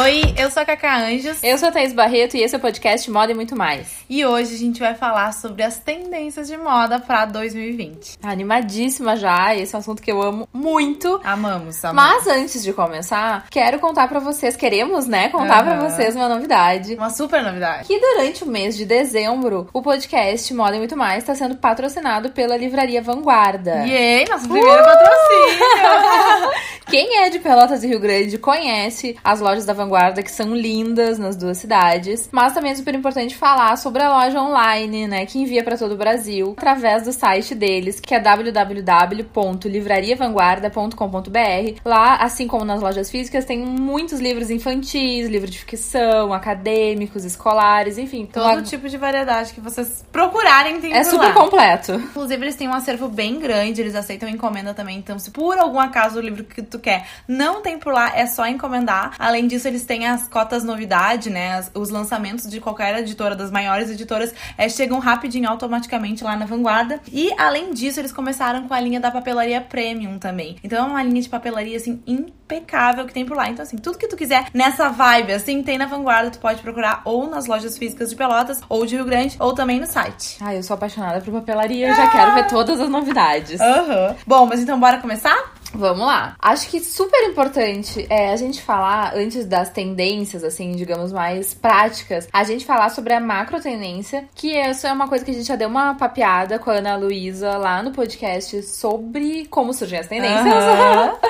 Oi, eu sou a Cacá Anjos. Eu sou a Thaís Barreto e esse é o podcast Moda e Muito Mais. E hoje a gente vai falar sobre as tendências de moda para 2020. Animadíssima já, esse é um assunto que eu amo muito. Amamos, amamos. Mas antes de começar, quero contar para vocês, queremos, né, contar uhum. para vocês uma novidade. Uma super novidade. Que durante o mês de dezembro, o podcast Moda e Muito Mais está sendo patrocinado pela Livraria Vanguarda. Yay, nosso primeiro uh! patrocínio! Quem é de Pelotas e Rio Grande conhece as lojas da Vanguarda, que são lindas nas duas cidades. Mas também é super importante falar sobre a loja online, né, que envia para todo o Brasil, através do site deles, que é www.livrariavanguarda.com.br. Lá, assim como nas lojas físicas, tem muitos livros infantis, livros de ficção, acadêmicos, escolares, enfim. Todo uma... tipo de variedade que vocês procurarem tem É super lá. completo. Inclusive, eles têm um acervo bem grande, eles aceitam encomenda também. Então, se por algum acaso o livro que tu quer não tem por lá, é só encomendar. Além disso, eles têm as cotas novidade, né? As, os lançamentos de qualquer editora, das maiores editoras, é, chegam rapidinho, automaticamente lá na Vanguarda. E além disso, eles começaram com a linha da papelaria Premium também. Então é uma linha de papelaria assim impecável que tem por lá. Então, assim, tudo que tu quiser nessa vibe, assim, tem na Vanguarda, tu pode procurar ou nas lojas físicas de Pelotas, ou de Rio Grande, ou também no site. Ai, eu sou apaixonada por papelaria, eu já quero ver todas as novidades. Aham. Uhum. Bom, mas então bora começar? Vamos lá. Acho que super importante é a gente falar, antes das tendências, assim, digamos, mais práticas, a gente falar sobre a macro tendência, que essa é uma coisa que a gente já deu uma papeada com a Ana Luísa lá no podcast sobre como surgem as tendências. Uhum.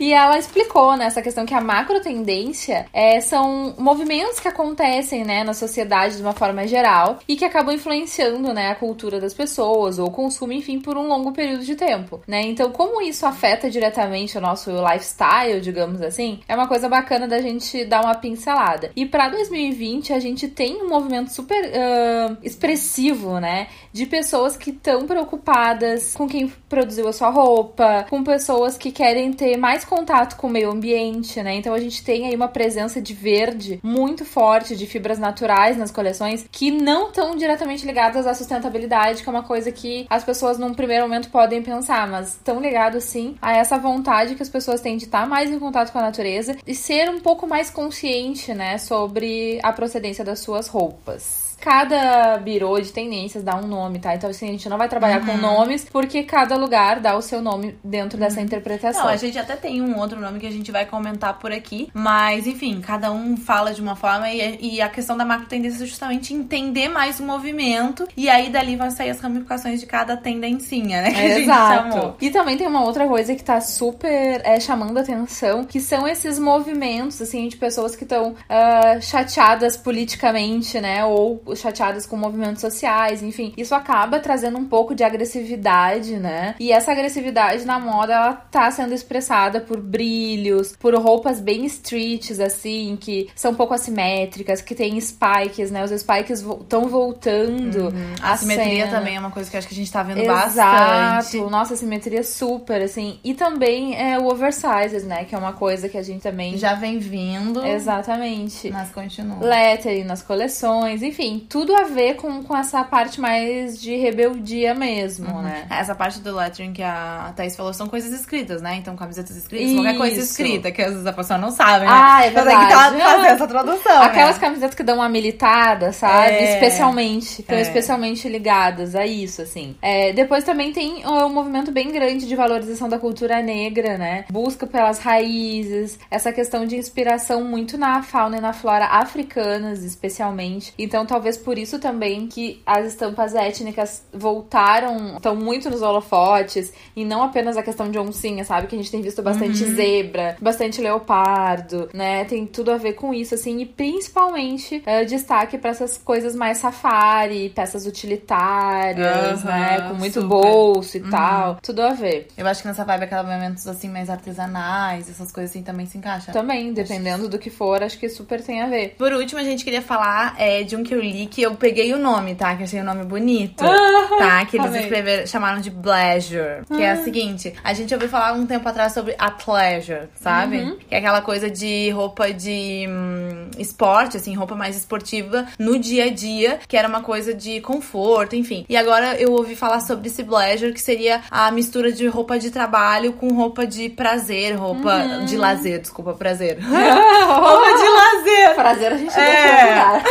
e ela explicou, né, questão que a macro tendência é, são movimentos que acontecem, né, na sociedade de uma forma geral e que acabam influenciando, né, a cultura das pessoas ou o consumo, enfim, por um longo período de tempo, né? Então, como isso afeta diretamente o nosso lifestyle, digamos assim, é uma coisa bacana da gente dar uma pincelada. E para 2020 a gente tem um movimento super uh, expressivo, né, de pessoas que estão preocupadas com quem produziu a sua roupa, com pessoas que querem ter mais contato com o meio ambiente, né? Então a gente tem aí uma presença de verde muito forte, de fibras naturais nas coleções que não estão diretamente ligadas à sustentabilidade, que é uma coisa que as pessoas num primeiro momento podem pensar, mas estão ligados sim a essa vontade que as pessoas têm de estar mais em contato com a natureza e ser um pouco mais consciente, né, sobre a procedência das suas roupas cada birô de tendências dá um nome, tá? Então, assim, a gente não vai trabalhar uhum. com nomes, porque cada lugar dá o seu nome dentro uhum. dessa interpretação. Não, a gente até tem um outro nome que a gente vai comentar por aqui, mas, enfim, cada um fala de uma forma e, e a questão da macro tendência é justamente entender mais o movimento e aí dali vai sair as ramificações de cada tendencinha, né? É, exato. E também tem uma outra coisa que tá super é, chamando atenção, que são esses movimentos, assim, de pessoas que estão uh, ah, chateadas politicamente, né? Ou chateadas com movimentos sociais, enfim. Isso acaba trazendo um pouco de agressividade, né? E essa agressividade na moda, ela tá sendo expressada por brilhos, por roupas bem streets, assim, que são um pouco assimétricas, que tem spikes, né? Os spikes estão voltando. Uhum. A simetria cena. também é uma coisa que acho que a gente tá vendo Exato. bastante. Nossa, a simetria super, assim. E também é o oversizes, né? Que é uma coisa que a gente também... Já vem vindo. Exatamente. Mas continua. Lettering nas coleções, enfim tudo a ver com, com essa parte mais de rebeldia mesmo, uhum. né? Essa parte do lettering que a Thaís falou são coisas escritas, né? Então, camisetas escritas, Isso. qualquer coisa escrita, que às vezes a pessoa não sabe, né? Ah, é verdade. Então tem que fazer essa tradução. Aquelas né? camisetas que dão uma militada, sabe? É. Especialmente. Estão é. especialmente ligadas a isso, assim. É, depois também tem um movimento bem grande de valorização da cultura negra, né? Busca pelas raízes, essa questão de inspiração muito na fauna e na flora africanas, especialmente. Então, talvez talvez por isso também que as estampas étnicas voltaram, estão muito nos holofotes, e não apenas a questão de oncinha, sabe? Que a gente tem visto bastante uhum. zebra, bastante leopardo, né? Tem tudo a ver com isso, assim, e principalmente é, destaque para essas coisas mais safari, peças utilitárias, uhum, né? Com muito super. bolso e uhum. tal. Tudo a ver. Eu acho que nessa vibe acabamentos assim mais artesanais, essas coisas assim também se encaixam. Também, dependendo do que for, acho que super tem a ver. Por último, a gente queria falar é, de um que eu li que eu peguei o nome, tá? Que achei o nome bonito. Ah, tá? Que eles escreveram, chamaram de pleasure. Que é a seguinte: a gente ouviu falar um tempo atrás sobre a pleasure, sabe? Uhum. Que é aquela coisa de roupa de hum, esporte, assim, roupa mais esportiva no dia a dia, que era uma coisa de conforto, enfim. E agora eu ouvi falar sobre esse pleasure, que seria a mistura de roupa de trabalho com roupa de prazer, roupa Uhum. de lazer, desculpa, prazer. roupa de lazer! Prazer a gente É. é.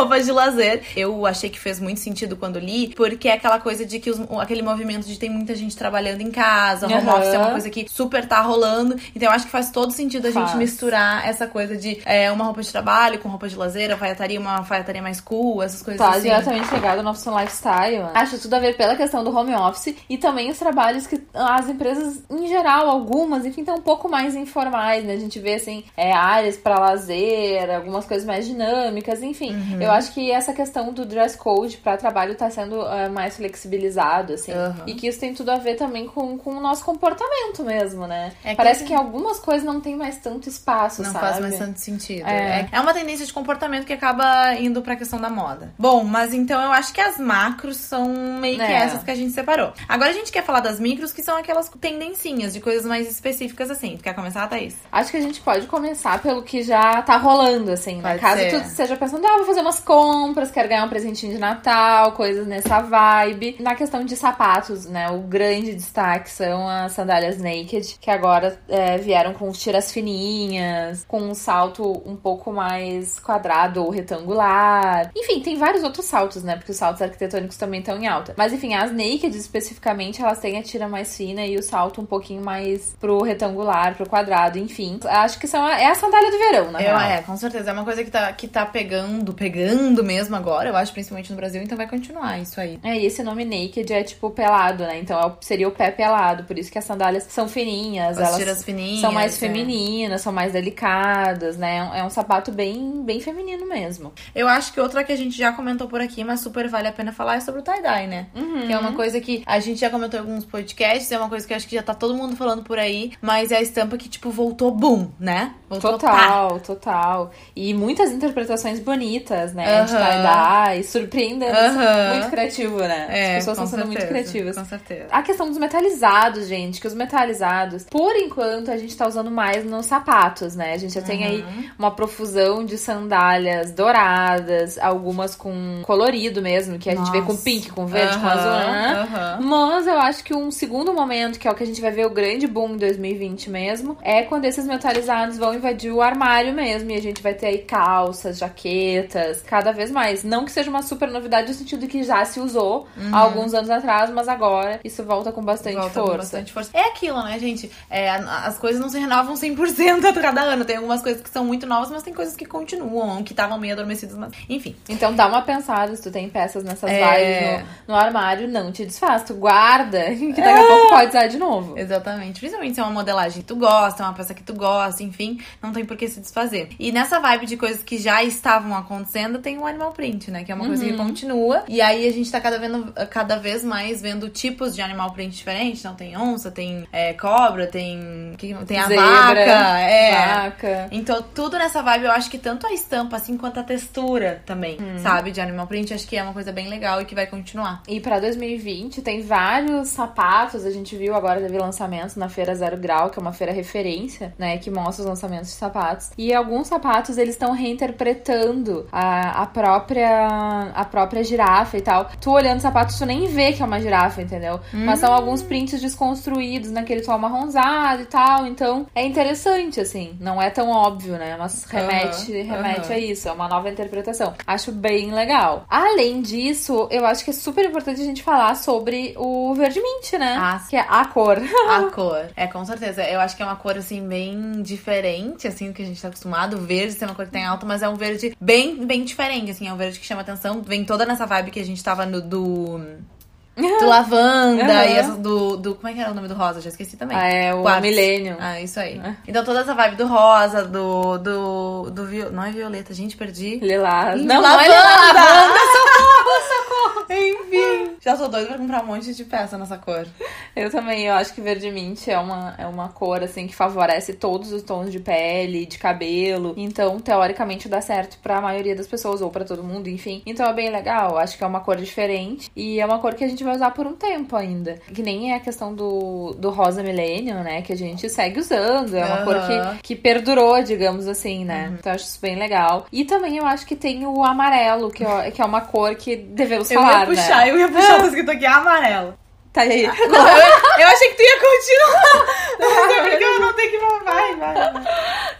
Roupa de lazer. Eu achei que fez muito sentido quando li, porque é aquela coisa de que os- aquele movimento de tem muita gente trabalhando em casa, home Aham. office é uma coisa que super tá rolando. Então eu acho que faz todo sentido a gente Faz. misturar essa coisa de é, uma roupa de trabalho com roupa de lazer, alfaiataria, uma alfaiataria mais cool, essas coisas Tá assim. diretamente ligado ao nosso lifestyle. Acho tudo a ver pela questão do home office e também os trabalhos que as empresas, em geral, algumas, enfim, estão um pouco mais informais, né? A gente vê, assim, é, áreas pra lazer, algumas coisas mais dinâmicas, enfim. Uhum. Eu acho que essa questão do dress code pra trabalho tá sendo é, mais flexibilizado, assim. Uhum. E que isso tem tudo a ver também com, com o nosso comportamento mesmo, né? É que- Parece que algumas coisas não tem mais tanto espaço, Não sabe? faz mais tanto sentido. É. É. é uma tendência de comportamento que acaba indo pra questão da moda. Bom, mas então eu acho que as macros são meio que É. essas que a gente separou. Agora a gente quer falar das micros, que são aquelas tendencinhas de coisas mais específicas assim. Tu quer começar, Thaís? Acho que a gente pode começar pelo que já tá rolando, assim, né? Pode Caso ser. tu esteja pensando, ah, vou fazer umas compras, quero ganhar um presentinho de Natal, coisas nessa vibe. Na questão de sapatos, né? O grande destaque são as sandálias naked, que agora é, vieram com tiras fininhas, com um salto um pouco mais quadrado ou retangular. Enfim, tem vários outros saltos, né? Porque os saltos arquitetônicos também estão em alta. Mas enfim, as naked especificamente, elas têm a tira mais fina e o salto um pouquinho mais pro retangular, pro quadrado, enfim. Acho que são a- é a sandália do verão, real. é, com certeza. É uma coisa que tá, que tá pegando, pegando mesmo agora, eu acho, principalmente no Brasil, então vai continuar isso aí. É, e esse nome naked é tipo pelado, né? Então é seria o pé pelado. Por isso que as sandálias são fininhas, As elas fininhas. são mais é. femininas, são mais delicadas, né? É um- É um sapato bem, bem feminino mesmo. Eu acho que outra que a gente já comentou por aqui, mas super vale a pena falar, é sobre o tie-dye, né? Uhum. Que é uma coisa que a gente já comentou em alguns podcasts, é uma coisa que eu acho que já tá todo mundo falando por aí, mas é a estampa que, tipo, voltou boom, né? Voltou pá. Total, total. E muitas interpretações bonitas, né? De Aham. tie-dye, surpreendendo. Aham. Muito criativo, né? É, As pessoas estão sendo muito certeza, criativas. Com certeza. A questão dos metalizados, gente, que os metalizados, por enquanto, a gente tá usando mais nos sapatos, né? A gente já tem aí Uhum. uma profusão de sandálias douradas, algumas com colorido mesmo, que a gente vê com Nossa. pink, com verde, com azul, né? Mas eu acho que um segundo momento, que é o que a gente vai ver o grande boom em 2020 mesmo, é quando esses metalizados vão invadir o armário mesmo. E a gente vai ter aí calças, jaquetas, cada vez mais. Não que seja uma super novidade no sentido que já se usou há alguns anos atrás, mas agora isso volta com bastante Volta com força. bastante força. É aquilo, né, gente? É, as coisas não se renovam 100% a cada ano. Tem algumas coisas que são muito novas, mas tem coisas que continuam, que estavam meio adormecidas, mas enfim. Então dá uma pensada, se tu tem peças nessas É. vibes no, no armário, não te desfaz, tu guarda, que daqui a pouco pode usar de novo. Exatamente. Principalmente se é uma modelagem que tu gosta, uma peça que tu gosta, enfim, não tem por que se desfazer. E nessa vibe de coisas que já estavam acontecendo, tem o animal print, né? Que é uma coisa que continua. E aí a gente tá cada vez, cada vez mais vendo tipos de animal print diferentes. Então tem onça, tem é, cobra, tem. que- Tem a Zebra, vaca. É. Vaca. Então, tudo nessa vibe, eu acho que tanto a estampa, assim, quanto a textura também, sabe? De animal print, acho que é uma coisa bem legal e que vai continuar. E pra 2020 tem vários sapatos, a gente viu agora teve lançamentos na feira Zero Grau, que é uma feira referência, né, que mostra os lançamentos de sapatos. E alguns sapatos eles estão reinterpretando a, a própria a própria girafa e tal. Tu olhando o sapato, tu nem vê que é uma girafa, entendeu? Mas são alguns prints desconstruídos naquele tom amarronzado e tal, então é interessante assim, não é tão óbvio, né? Mas remete Aham, remete aham. a isso, é uma nova interpretação. Acho bem legal. Além disso, eu acho que é super importante a gente falar sobre o verde mint, né? Ah, que é a cor. A cor. É, com certeza. Eu acho que é uma cor, assim, bem diferente, assim, do que a gente tá acostumado. O verde ser uma cor que tem alta, mas é um verde bem, bem diferente, assim. É um verde que chama atenção. Vem toda nessa vibe que a gente tava no do... Do lavanda Aham. e essa do, do... Como é que era o nome do rosa? Já esqueci também. Ah, é o Quartz. milênio. Ah, isso aí. É. Então toda essa vibe do rosa, do... do, do viol... Não é violeta, gente, perdi. Lilás. Não, lavanda! não é lilás. Lavanda, socorro, socorro. Enfim. Já sou doida pra comprar um monte de peça nessa cor. Eu também, eu acho que verde mint é uma, é uma cor, assim, que favorece todos os tons de pele, de cabelo. Então, teoricamente, dá certo pra maioria das pessoas, ou pra todo mundo, enfim. Então é bem legal. Acho que é uma cor diferente. E é uma cor que a gente vai usar por um tempo ainda. Que nem é a questão do, do rosa millennium, né? Que a gente segue usando. É uma Uhum. cor que, que perdurou, digamos assim, né? Então eu acho isso bem legal. E também eu acho que tem o amarelo, que, é- que é uma cor que devemos Eu falar, ia puxar, né? eu ia puxar, tá escrito aqui amarelo. Tá aí. Não, eu, eu achei que tu ia continuar. Mas é porque eu não tenho que. Vai, vai.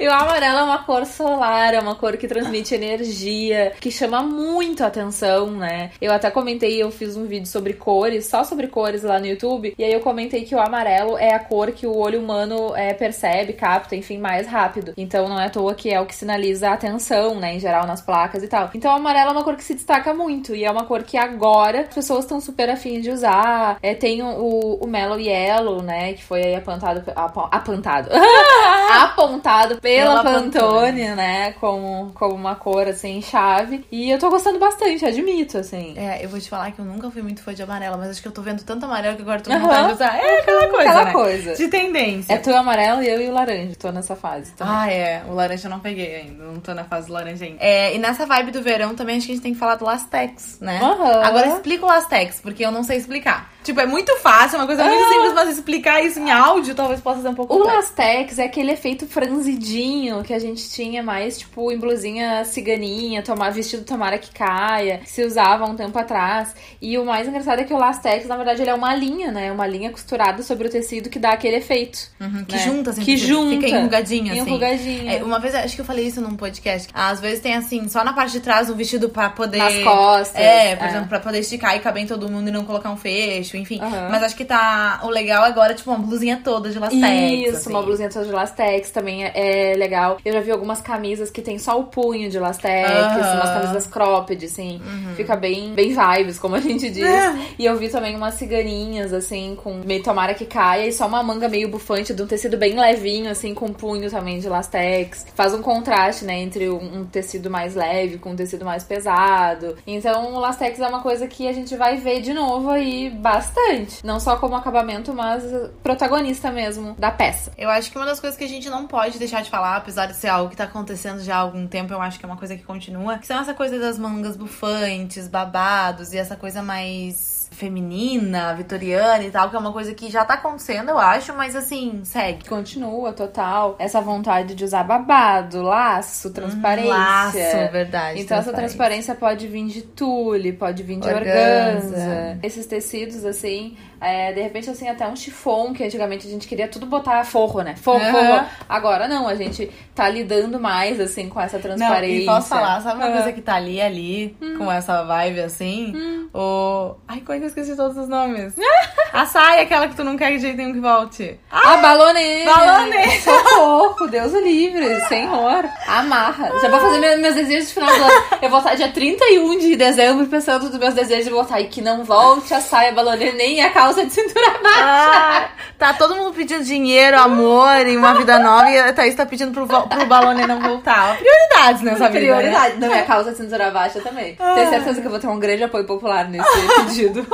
E o amarelo é uma cor solar, é uma cor que transmite energia, que chama muito a atenção, né? Eu até comentei, eu fiz um vídeo sobre cores, só sobre cores lá no YouTube, e aí eu comentei que o amarelo é a cor que o olho humano é, percebe, capta, enfim, mais rápido. Então não é à toa que é o que sinaliza a atenção, né, em geral, nas placas e tal. Então o amarelo é uma cor que se destaca muito, e é uma cor que agora as pessoas estão super afim de usar. É, tem o, o Mellow Yellow, né, que foi aí apontado, apo- apontado, apontado pela Pela Pantone, né, como, como uma cor, assim, chave. E eu tô gostando bastante, admito, assim. É, eu vou te falar que eu nunca fui muito fã de amarelo, mas acho que eu tô vendo tanto amarelo que agora tô com vontade de usar. É aquela coisa, Aquela né? coisa. De tendência. É tu amarelo e eu e o laranja, tô nessa fase também. Ah, é. O laranja eu não peguei ainda. Não tô na fase do laranja ainda. É, e nessa vibe do verão também acho que a gente tem que falar do Lastex, né? Aham. Agora explica o Lastex, porque eu não sei explicar. Tipo, é muito fácil, é uma coisa muito Ah. simples, mas explicar isso em áudio talvez possa ser um pouco O complexo. Lastex é aquele efeito franzidinho que a gente tinha mais, tipo, em blusinha ciganinha, tomar, vestido tomara que caia, que se usava um tempo atrás. E o mais engraçado é que o Lastex, na verdade, ele é uma linha, né? Uma linha costurada sobre o tecido que dá aquele efeito. Uhum, que né? junta, assim, Que junta. Fica enrugadinha, assim. Enrugadinha. É, uma vez, acho que eu falei isso num podcast. Às vezes tem assim, só na parte de trás um vestido pra poder. Nas costas. É, por é. exemplo, pra poder esticar e caber em todo mundo e não colocar um fecho, enfim. Aham. Mas acho que tá. O legal agora, tipo, uma blusinha toda de lastex. Isso, assim. uma blusinha toda de lastex também é, é legal. Eu já vi algumas camisas que tem só o punho de lastex. Uhum. umas camisas cropped, assim. Fica bem, bem vibes, como a gente diz. É. E eu vi também umas ciganinhas, assim, com meio tomara que caia e só uma manga meio bufante de um tecido bem levinho, assim, com punho também de lastex. Faz um contraste, né, entre um, tecido mais leve com um tecido mais pesado. Então, o lastex é uma coisa que a gente vai ver de novo aí bastante. Não só como acabamento, mas protagonista mesmo da peça. Eu acho que uma das coisas que a gente não pode deixar de falar, apesar de ser algo que tá acontecendo já há algum tempo, eu acho que é uma coisa que continua, que são essa coisa das mangas bufantes, babados e essa coisa mais feminina, vitoriana e tal, que é uma coisa que já tá acontecendo, eu acho, mas assim, segue. Continua, total. Essa vontade de usar babado, laço, transparência. Laço, verdade. Então essa transparência pode vir de tule, pode vir de Organza. organza. Esses tecidos, assim, é, de repente, assim, até um chifon, que antigamente a gente queria tudo botar forro, né? Forro, Aham. forro. Agora não, a gente tá lidando mais, assim, com essa Não, transparência. e posso falar, sabe uma Ah. coisa que tá ali, ali, com essa vibe assim? O. Ai, como é que eu esqueci todos os nomes? A saia, aquela que tu não quer de jeito nenhum que volte. A baloneira! Baloneira! Socorro, Deus o livre, senhor. Amarra. Já vou fazer meu- meus desejos de final do ano. Eu vou estar dia 31 de dezembro pensando nos meus desejos e vou estar aí que não volte a saia baloneira nem a calça de cintura baixa. Ah, tá todo mundo pedindo dinheiro, amor e uma vida nova e a Thaís tá pedindo pro, pro Balone não voltar. Prioridades nessa vida. né? Prioridade. Não, minha calça de cintura baixa também. Tenho certeza que eu vou ter um grande apoio popular nesse pedido.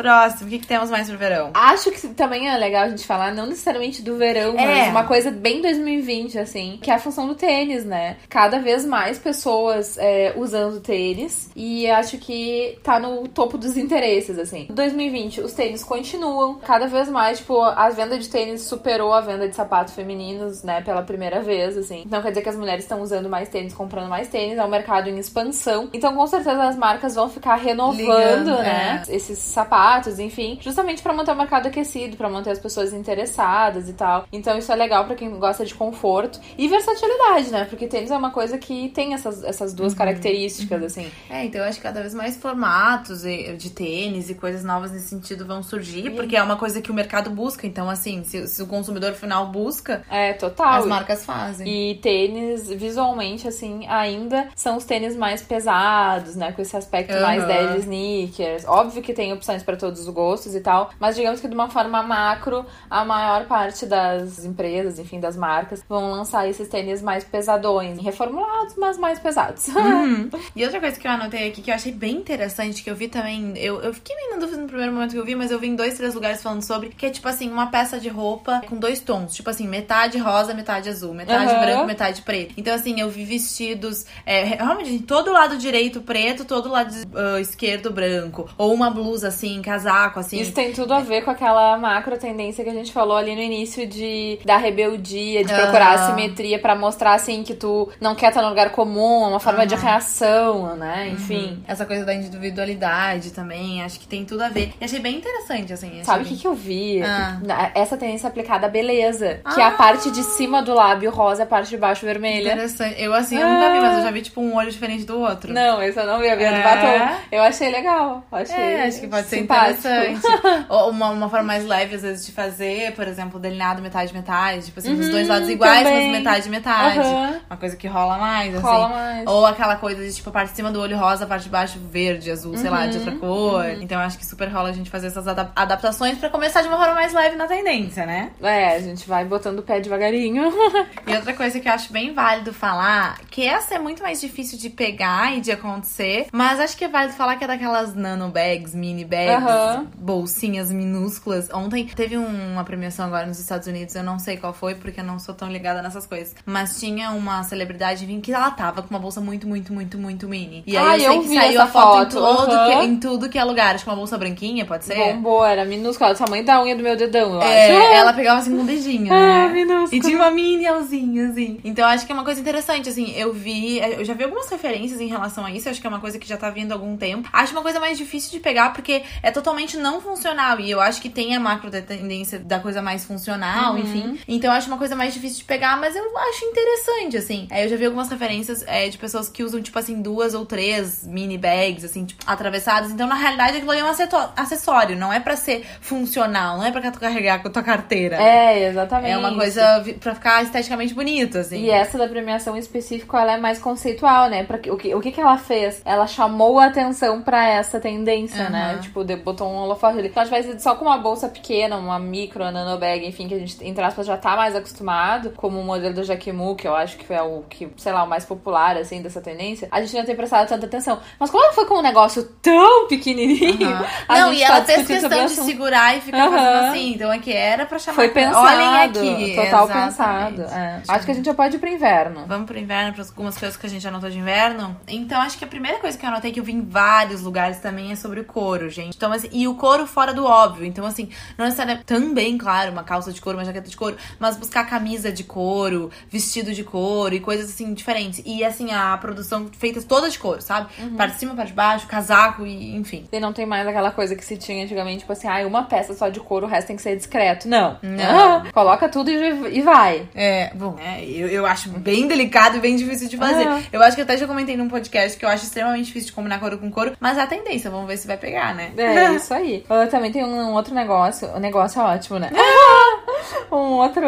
Próximo, o que, que temos mais pro verão? Acho que também é legal a gente falar, não necessariamente do verão, É. mas uma coisa bem 2020, assim, que é a função do tênis, né? Cada vez mais pessoas é, usando tênis e acho que tá no topo dos interesses, assim. 2020, os tênis continuam cada vez mais, tipo, a venda de tênis superou a venda de sapatos femininos, né, pela primeira vez, assim. Então quer dizer que as mulheres estão usando mais tênis, comprando mais tênis, é um mercado em expansão. Então com certeza as marcas vão ficar renovando, Ligando, né? Esses sapatos, enfim, justamente pra manter o mercado aquecido, pra manter as pessoas interessadas e tal. Então isso é legal pra quem gosta de conforto e versatilidade, né? Porque tênis é uma coisa que tem essas, essas duas características, assim. É, então eu acho que cada vez mais formatos e- de tênis e coisas novas nesse sentido vão surgir, porque é uma coisa que o mercado busca. Então, assim, se, se o consumidor final busca, É, total. as marcas fazem. E tênis, visualmente, assim, ainda são os tênis mais pesados, né? Com esse aspecto mais Aham. dead sneakers. Óbvio que tem opções pra todos os gostos e tal. Mas digamos que de uma forma macro, a maior parte das empresas, enfim, das marcas, vão lançar esses tênis mais pesadões, reformulados, mas mais pesados. Uhum. E outra coisa que eu anotei aqui que eu achei bem interessante, que eu vi também, eu, eu fiquei meio na dúvida no primeiro momento que eu vi, mas eu vi em dois, três lugares falando sobre, que é tipo assim, uma peça de roupa com dois tons, tipo assim, metade rosa, metade azul, metade Uhum. branco, metade preto. Então assim, eu vi vestidos, é, realmente, todo lado direito preto, todo lado ah, esquerdo branco. Ou uma blusa assim, casaco, assim. Isso tem tudo a ver com aquela macro tendência que a gente falou ali no início de da rebeldia, de Ah. procurar a simetria pra mostrar assim que tu não quer estar no lugar comum, é uma forma de Aham. reação, né? Enfim. Essa coisa da individualidade também, acho que tem tudo a ver. E achei bem interessante, assim. Sabe o bem- que, que eu vi? Ah. Essa tendência aplicada à beleza. Que é Ah. a parte de cima do lábio rosa a parte de baixo vermelha. Interessante. Eu, assim, eu nunca vi, mas eu já vi, tipo, um olho diferente do outro. Não, esse eu não vi, a minha do É? batom. Eu achei legal. Achei É, acho que pode ser simpático. interessante. Ou uma, uma forma mais leve, às vezes, de fazer, por exemplo, delineado metade-metade. Tipo assim, dos Uhum, dois lados iguais, também. mas metade-metade. Aham. Uma coisa que rola mais, assim. Rola mais. Ou aquela coisa de, tipo, a parte de cima do olho rosa, a parte de baixo verde, azul, sei lá, de Uhum, outra cor. Então eu acho que super rola a gente fazer essas adap- adaptações pra começar de uma forma mais leve na tendência, né? É, a gente vai botando o pé devagarinho. E outra coisa que eu acho bem válido falar, que essa é muito mais difícil de pegar e de acontecer, mas acho que é válido falar que é daquelas nano bags, mini bags, Aham. bolsinhas minúsculas. Ontem teve um- uma premiação agora nos Estados Unidos, eu não sei qual foi, porque eu não sou tão ligada nessas coisas. Mas tinha uma celebridade enfim, que ela tava com uma bolsa muito, muito, muito, muito mini. E aí Ah, eu sei eu que saiu a foto, foto, Em, todo aham. que- em tudo que é lugar. Acho que uma bolsa branquinha, pode ser? Bombou, era minúscula, do tamanho da unha do meu dedão, eu É, acho. ela pegava assim com um dedinho, Ah, né? minúscula. E tinha uma mini alzinha, assim. Então acho que é uma coisa interessante, assim. Eu vi, eu já vi algumas referências em relação a isso. Acho que é uma coisa que já tá vindo há algum tempo. Acho uma coisa mais difícil de pegar porque é totalmente não funcional. E eu acho que tem a macro tendência da coisa mais funcional, Uhum. enfim. Então eu acho uma coisa mais difícil de pegar, mas eu acho interessante, assim. É, eu já vi algumas referências é, de pessoas que usam, tipo assim, duas ou três mini bags, assim, tipo, atravessadas. Então, na realidade, aquilo ali é um acessório, não é pra ser funcional, não é pra tu carregar com a tua carteira. É, exatamente. É uma coisa pra ficar esteticamente bonito, assim. E essa da premiação em específico, ela é mais conceitual, né? Pra, o, que, o que que ela fez? Ela chamou a atenção pra essa tendência, né? Aham. Tipo, de- botou um holofote ali. Então, vai ser só com uma bolsa pequena, uma micro, uma nanobag, enfim, que a gente, entre aspas, já tá mais acostumado, como o modelo do Jacquemus, que eu acho que é o que, sei lá, o mais popular, assim, dessa tendência, a gente não tem prestado tanta atenção. Mas como ela foi com um negócio tão pequenininho, a Não, gente e tá ela fez questão de assunto. segurar e ficar Aham. fazendo assim. Então aqui era pra chamar. Foi pensado, Olhem aqui. total Exatamente. pensado. é. Acho que a gente já pode ir pro inverno. Vamos pro inverno, para algumas coisas que a gente anotou de inverno. Então, acho que a primeira coisa que eu anotei, que eu vi em vários lugares também, é sobre o couro, gente. Então, assim, e o couro fora do óbvio. Então, assim, não necessariamente. Também, claro, uma calça de couro, uma jaqueta de couro, mas buscar camisa de couro, vestido de couro e coisas assim diferentes. E, assim, a produção feita toda de couro, sabe? Parte de cima, parte de baixo, casaco e enfim. E não tem mais aquela coisa que se tinha antigamente, tipo assim, ah, uma peça só de couro, o resto tem que ser discreto. Não. Não. Coloca tudo e, e vai. É, bom, é, eu, eu acho bem delicado e bem difícil de fazer. Eu acho que até já comentei num podcast que eu acho extremamente difícil de combinar couro com couro, mas é a tendência, vamos ver se vai pegar, né? É, isso aí. Ah, também tem um, um outro negócio. O negócio é ótimo, né? um outro.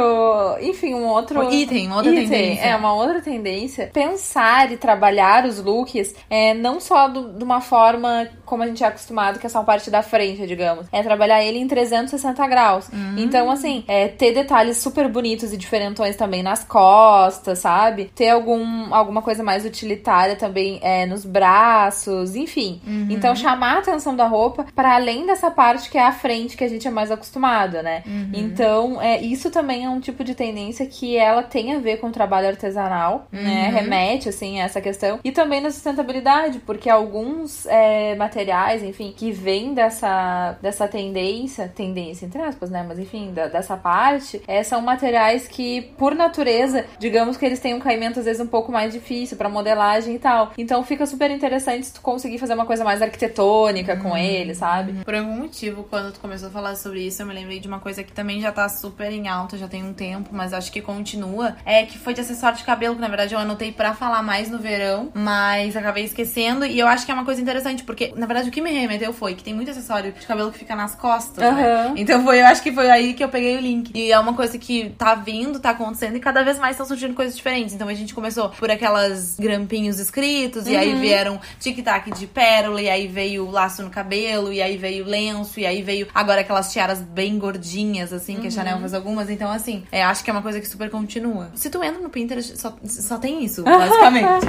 Enfim, um outro. Um item, outra item. tendência. É, uma outra tendência. Pensar e trabalhar os looks é, não só do- de uma forma como a gente é acostumado, que é só a parte da frente, digamos. É trabalhar ele em 360 graus. Hum. Então, assim, é, ter detalhes super bonitos e diferentões também nas costas, sabe? Ter algum, alguma coisa mais utilitária também é, nos braços, enfim. Uhum. Então, chamar a atenção da roupa para além dessa parte que é a frente que a gente é mais acostumado, né? Uhum. Então, é, isso também é um tipo de tendência que ela tem a ver com o trabalho artesanal, né? Uhum. Remete, assim, a essa questão. E também na sustentabilidade, porque alguns é, materiais, enfim, que vêm dessa, dessa tendência, tendência entre aspas, né? Mas enfim, da- dessa parte, é, são materiais que, por natureza, digamos que eles têm um caimento às vezes um pouco mais difícil para modelagem e tal. Então fica super interessante se tu conseguir fazer uma coisa mais arquitetônica com ele, sabe? Por algum motivo, quando tu começou a falar sobre isso, eu me lembrei de uma coisa que também já tá super em alta já tem um tempo, mas acho que continua. É que foi de acessório de cabelo, que na verdade eu anotei para falar mais no verão, mas acabei esquecendo. E eu acho que é uma coisa interessante, porque na verdade o que me remeteu foi que tem muito acessório de cabelo que fica nas costas, Aham. né? Então foi, eu acho que foi aí que eu peguei o link. E é uma coisa que tá vindo, tá acontecendo e cada vez mais estão surgindo coisas diferentes. Então a gente começou por aquelas grampinhos escritos, e aí vieram tic-tac de pérola, e aí veio laço no cabelo, e aí veio lenço, e aí veio agora aquelas tiaras bem gordinhas, assim, que a Chanel faz algumas. Então, assim, é, acho que é uma coisa que super continua. Se tu entra no Pinterest, só, só tem isso, basicamente.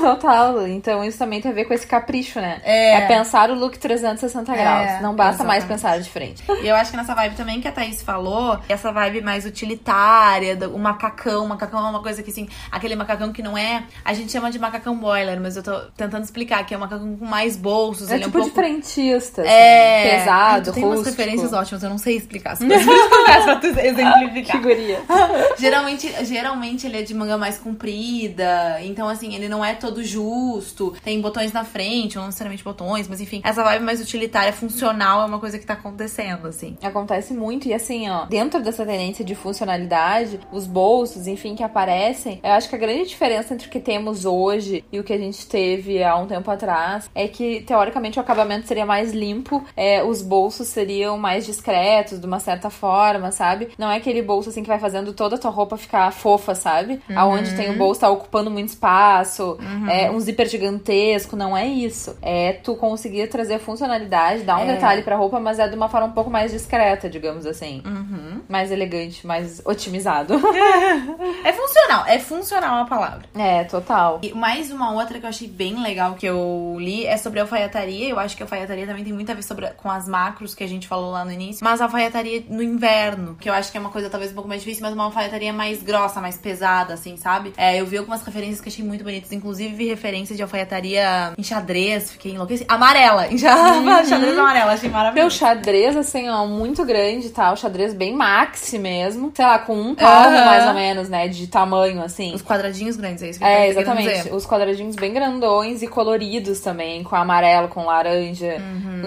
Total. Então isso também tem a ver com esse capricho, né? É. pensar o look 360 É, graus. Não basta mais exatamente. pensar de frente. E eu acho que nessa vibe também que a Thaís falou, essa vibe mais utilitária, o macacão. O macacão é uma coisa que, assim, aquele macacão que não é. A gente chama de macacão boiler, mas eu tô tentando explicar que é um macacão com mais bolsos. É tipo é um de pouco. frentista, assim, É, Ai, pesado, tu tem umas rústico. referências ótimas, eu não sei explicar as coisas. Mas pra tu exemplificar. Figuria. Geralmente, geralmente ele é de manga mais comprida, então assim, ele não é todo justo, tem botões na frente, não necessariamente botões, mas enfim, essa vibe mais utilitária, funcional é uma coisa que tá acontecendo, assim. Acontece muito, e assim, ó, dentro dessa tendência de funcionalidade, os bolsos, enfim, que aparecem, eu acho que a grande diferença entre o que temos hoje e o que a gente teve há um tempo atrás é que, teoricamente, o acabamento seria mais limpo, é, os bolsos seriam mais discretos, de uma certa forma, sabe? Não é aquele bolso, assim, que vai fazendo toda a tua roupa ficar fofa, sabe? Aonde tem o bolso tá ocupando muito espaço, é, um zíper gigantesco, não é isso. É tu conseguir trazer funcionalidade, dar um É. detalhe pra roupa, mas é de uma forma um pouco mais discreta, digamos assim. Uhum. Mais elegante, mais otimizado. É funcional, é funcional a palavra. é, total. E mais uma outra que eu achei bem legal que eu li é sobre alfaiataria. Eu acho que a alfaiataria também tem muito a ver sobre, com as macros que a gente falou lá no início. Mas a alfaiataria no inverno, que eu acho que é uma coisa talvez um pouco mais difícil, mas uma alfaiataria mais grossa, mais pesada, assim, sabe? É, eu vi algumas referências que achei muito bonitas. Inclusive vi referência de alfaiataria em xadrez, fiquei enlouquecida. Amarela, em xa- xadrez amarela, achei Meu maravilhoso. xadrez, assim, ó, muito grande, tá? O xadrez bem maxi mesmo. Sei lá, com um palmo, Aham. mais ou menos, né? De tamanho, assim. Os quadradinhos grandes, é isso que É, exatamente. Os quadradinhos bem grandões e coloridos também, com amarelo, com laranja,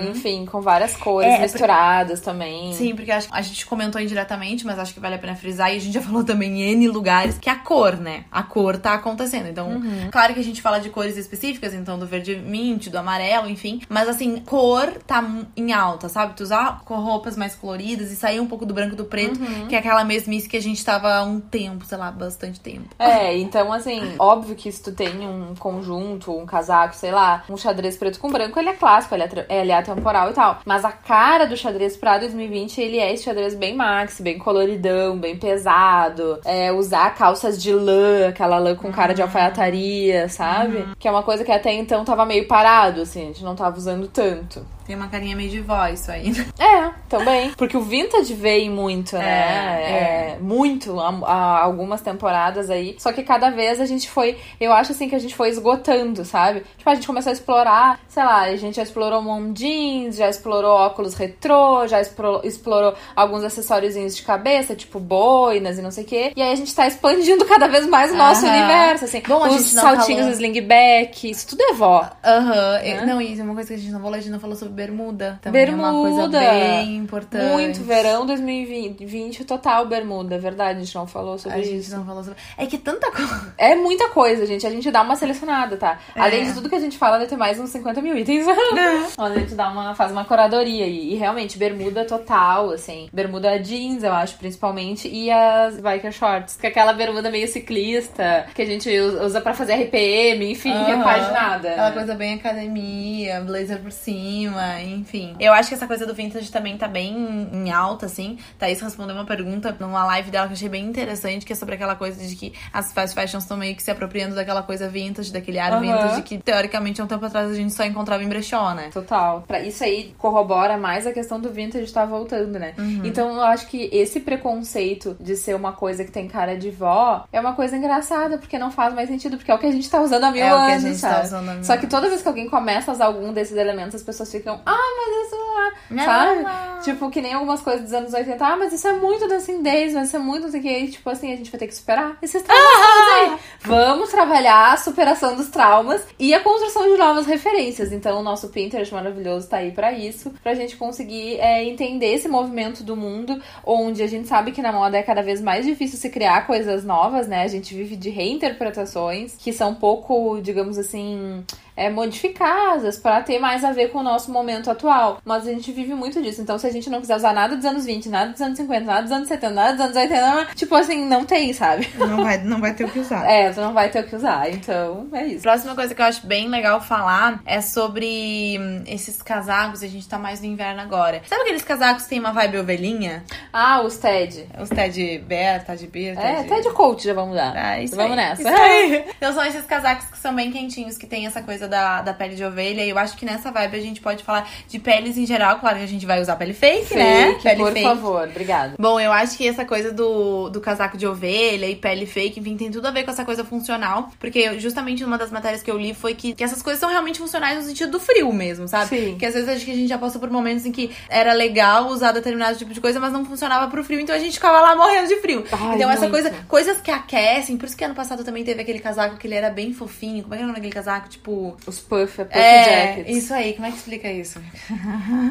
enfim, com várias cores É, misturadas também. Sim, porque a gente comentou indiretamente, mas acho que vale a pena frisar, e a gente já falou também em N lugares, que a cor, né? A cor tá acontecendo. Então, claro que a gente fala de cores específicas, então do verde mint, do amarelo, enfim. Mas assim, cor tá em alta, sabe? Tu usar com roupas mais coloridas e sair um pouco do branco e do preto, que é aquela mesmice que a gente tava há um tempo, sei lá, bastante tempo. É, então assim, óbvio que se tu tem um conjunto, um casaco, sei lá, um xadrez preto com branco, ele é clássico, ele é, ele é atemporal e tal. Mas a cara do xadrez pra 2020, ele é esse xadrez bem maxi, bem coloridão, bem pesado. É, usar calças de lã, aquela lã com cara de alfaiataria, sabe? Que é uma coisa que até então tava meio parado, assim, a gente não tava usando tanto. Tem uma carinha meio de vó isso aí. É, também. Porque o vintage veio muito, né? É, É, muito, há, há algumas temporadas aí. Só que cada vez a gente foi. Eu acho assim que a gente foi esgotando, sabe? Tipo, a gente começou a explorar, sei lá, a gente já explorou mom jeans, já explorou óculos retrô, já expro- explorou alguns acessóriozinhos de cabeça, tipo boinas e não sei o quê. E aí a gente tá expandindo cada vez mais o nosso Aham. universo, assim. Bom, a Os saltinhos falou. slingback, isso tudo é vó. Aham. Né? Não, isso é uma coisa que a gente não falou, a gente não falou sobre bermuda. Também é uma coisa Bermuda. bem importante. Muito verão 2020 total bermuda, é verdade, a gente não falou sobre A gente isso. não falou sobre. É que tanta coisa. É muita coisa, gente. A gente dá uma selecionada, tá? É. Além de tudo que a gente fala, deve ter mais uns 50 mil itens. Onde a gente dá uma, faz uma curadoria. E, e realmente, bermuda total, assim. Bermuda jeans, eu acho, principalmente. E as biker shorts. Que é aquela bermuda meio ciclista, que a gente usa pra fazer RPM, enfim, Aham. repaginada. Aquela coisa bem academia, blazer por cima, enfim. Eu acho que essa coisa do vintage também tá bem em alta, assim. Thaís respondeu uma pergunta numa live dela que eu achei bem interessante, que é sobre aquela coisa de que as fast fashions estão meio que se apropriando daquela coisa vintage, daquele ar Aham. vintage que, teoricamente, há um tempo atrás a gente só encontrava em brechó, né? Total. Pra isso aí corrobora mais a questão do vintage estar voltando, né? Uhum. Então eu acho que esse preconceito de ser uma coisa que tem cara de vó é uma coisa engraçada, porque não faz mais sentido, porque é o que a gente tá usando há mil É o que a anos, gente tá sabe? usando há mil Só que anos. toda vez que alguém começa a usar algum desses elementos, as pessoas ficam, ah, mas isso lá, Não, sabe? não. Tipo, que nem algumas coisas dos anos 80. Ah, mas isso é muito Days, mas isso é muito não sei o que. Tipo assim, a gente vai ter que superar esses traumas todos aí. Vamos trabalhar a superação dos traumas e a construção de novas referências. Então, o nosso Pinterest maravilhoso tá aí pra isso, pra gente conseguir é, entender esse movimento do mundo, onde a gente sabe que na moda é cada vez mais difícil se criar coisas novas, né? A gente vive de reinterpretações que são pouco, digamos assim, é, modificadas para ter mais a ver com o nosso momento atual. Mas a gente vive muito disso. Então, se a gente não quiser usar nada dos anos 20, nada dos anos 50, nada dos anos 70, nada dos anos 80, tipo assim, não tem, sabe? Não vai, não vai ter o que usar. É, tu não vai ter o que usar. Então, é isso. Próxima coisa que eu acho bem legal falar é sobre hum, esses casacos. A gente tá mais no inverno agora. Sabe aqueles casacos que tem uma vibe ovelhinha? Ah, os TED. Os Ted Bear, Ted Bear, É, TED Coach já vamos dar. Ah, isso vamos aí, nessa. isso aí. Então são esses casacos que são bem quentinhos, que tem essa coisa da, da pele de ovelha. E eu acho que nessa vibe a gente pode falar de peles em geral. Claro que a gente vai usar pele fake, né? Fake, Pele por fake. favor. Obrigada. Bom, eu acho que essa coisa do, do casaco de ovelha e pele fake, enfim, tem tudo a ver com essa coisa funcional. Porque justamente uma das matérias que eu li foi que, que essas coisas são realmente funcionais no sentido do frio mesmo, sabe? Sim. Que às vezes acho que a gente já passou por momentos em que era legal usar determinado tipo de coisa, mas não funcionava pro frio, então a gente ficava lá morrendo de frio. Ai, então essa muito. coisa, coisas que aquecem, por isso que ano passado também teve aquele casaco que ele era bem fofinho. Como é que era o nome daquele casaco? Tipo. Os puff, puff É, jackets. isso aí, como é que explica isso?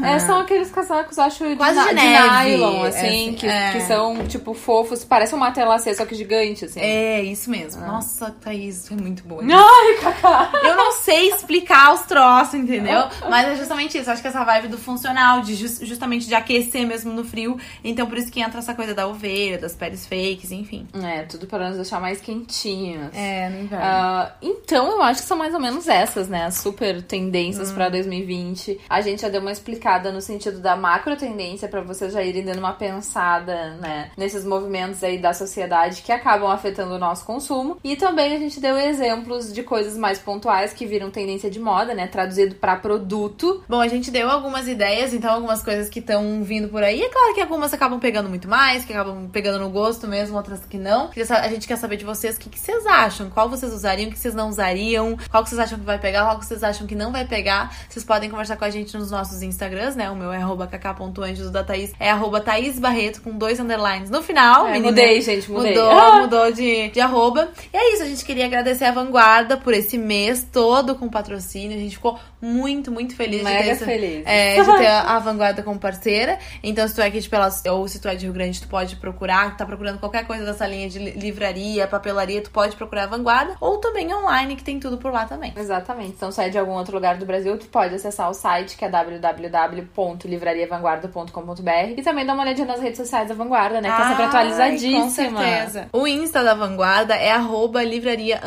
É, são aqueles casacos, acho, de, de neve, nylon, assim, é, que, é. que são, tipo, fofos. Parece um matelacê, só que gigante, assim. É, isso mesmo. Nossa, Thaís, é muito boa. Ai, Cacá! Eu não sei explicar os troços, entendeu? Mas é justamente isso. Acho que essa vibe do funcional, de jus- justamente de aquecer mesmo no frio. Então, por isso que entra essa coisa da ovelha, das peles fakes, enfim. É, tudo para nos deixar mais quentinhos. É, no inverno. Ah, então, eu acho que são mais ou menos essas, né? As super tendências Hum. pra 2020. A gente já deu uma explicada no sentido da macro tendência pra vocês já irem dando uma pensada, né? Nesses movimentos aí da sociedade que acabam afetando o nosso consumo. E também a gente deu exemplos de coisas mais pontuais que viram tendência de moda, né? Traduzido pra produto. Bom, a gente deu algumas ideias, então algumas coisas que estão vindo por aí. É claro que algumas acabam pegando muito mais, que acabam pegando no gosto mesmo, outras que não. A gente quer saber de vocês o que, que vocês acham, qual vocês usariam, o que vocês não usariam, qual que vocês acham que vai pegar, qual que vocês acham que não vai pegar. Vocês podem conversar com a gente nos nossos Instagrams, né? O meu é kk.anjos, da Thaís é arroba Thaís Barreto com dois underlines no final. É, menina. mudei, gente, mudei. Mudou, Ah! mudou de, de arroba. E é isso, a gente queria agradecer a Vanguarda por esse mês todo com patrocínio. A gente ficou muito, muito feliz de ter Mega esse- feliz. é, de ter a Vanguarda como parceira. Então, se tu é aqui de Pelotas ou se tu é de Rio Grande, tu pode procurar. Tá procurando qualquer coisa dessa linha de li- livraria, papelaria, tu pode procurar a Vanguarda. Ou também online, que tem tudo por lá também. Exatamente. Então, sai de algum outro lugar do Brasil, tu pode acessar o site que é www.livrariavanguarda.com.br e também dá uma olhadinha nas redes sociais da Vanguarda, né? Que tá sempre atualizadíssima. Com certeza. O Insta da Vanguarda é arroba livraria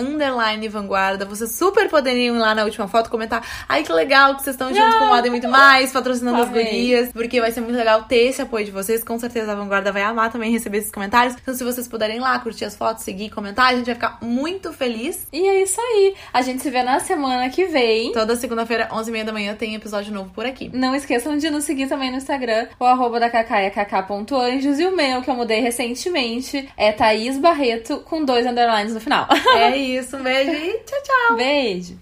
Vanguarda. Vocês super poderiam ir lá na última foto comentar. Ai, que legal que vocês estão junto com o Moda e muito mais, patrocinando as gurias. Porque vai ser muito legal ter esse apoio de vocês. Com certeza a Vanguarda vai amar também receber esses comentários. Então, se vocês puderem ir lá, curtir as fotos, seguir, comentar, a gente vai ficar muito feliz. E é isso aí. A gente se vê na semana que vem. Toda segunda-feira, 11h30 da manhã, tem episódio novo por aqui. Não esqueçam de nos seguir também no Instagram. O arroba da Cacá é. E o meu, que eu mudei recentemente, é Thaís Barreto com dois underlines no final. É isso, um beijo e tchau, tchau. Beijo!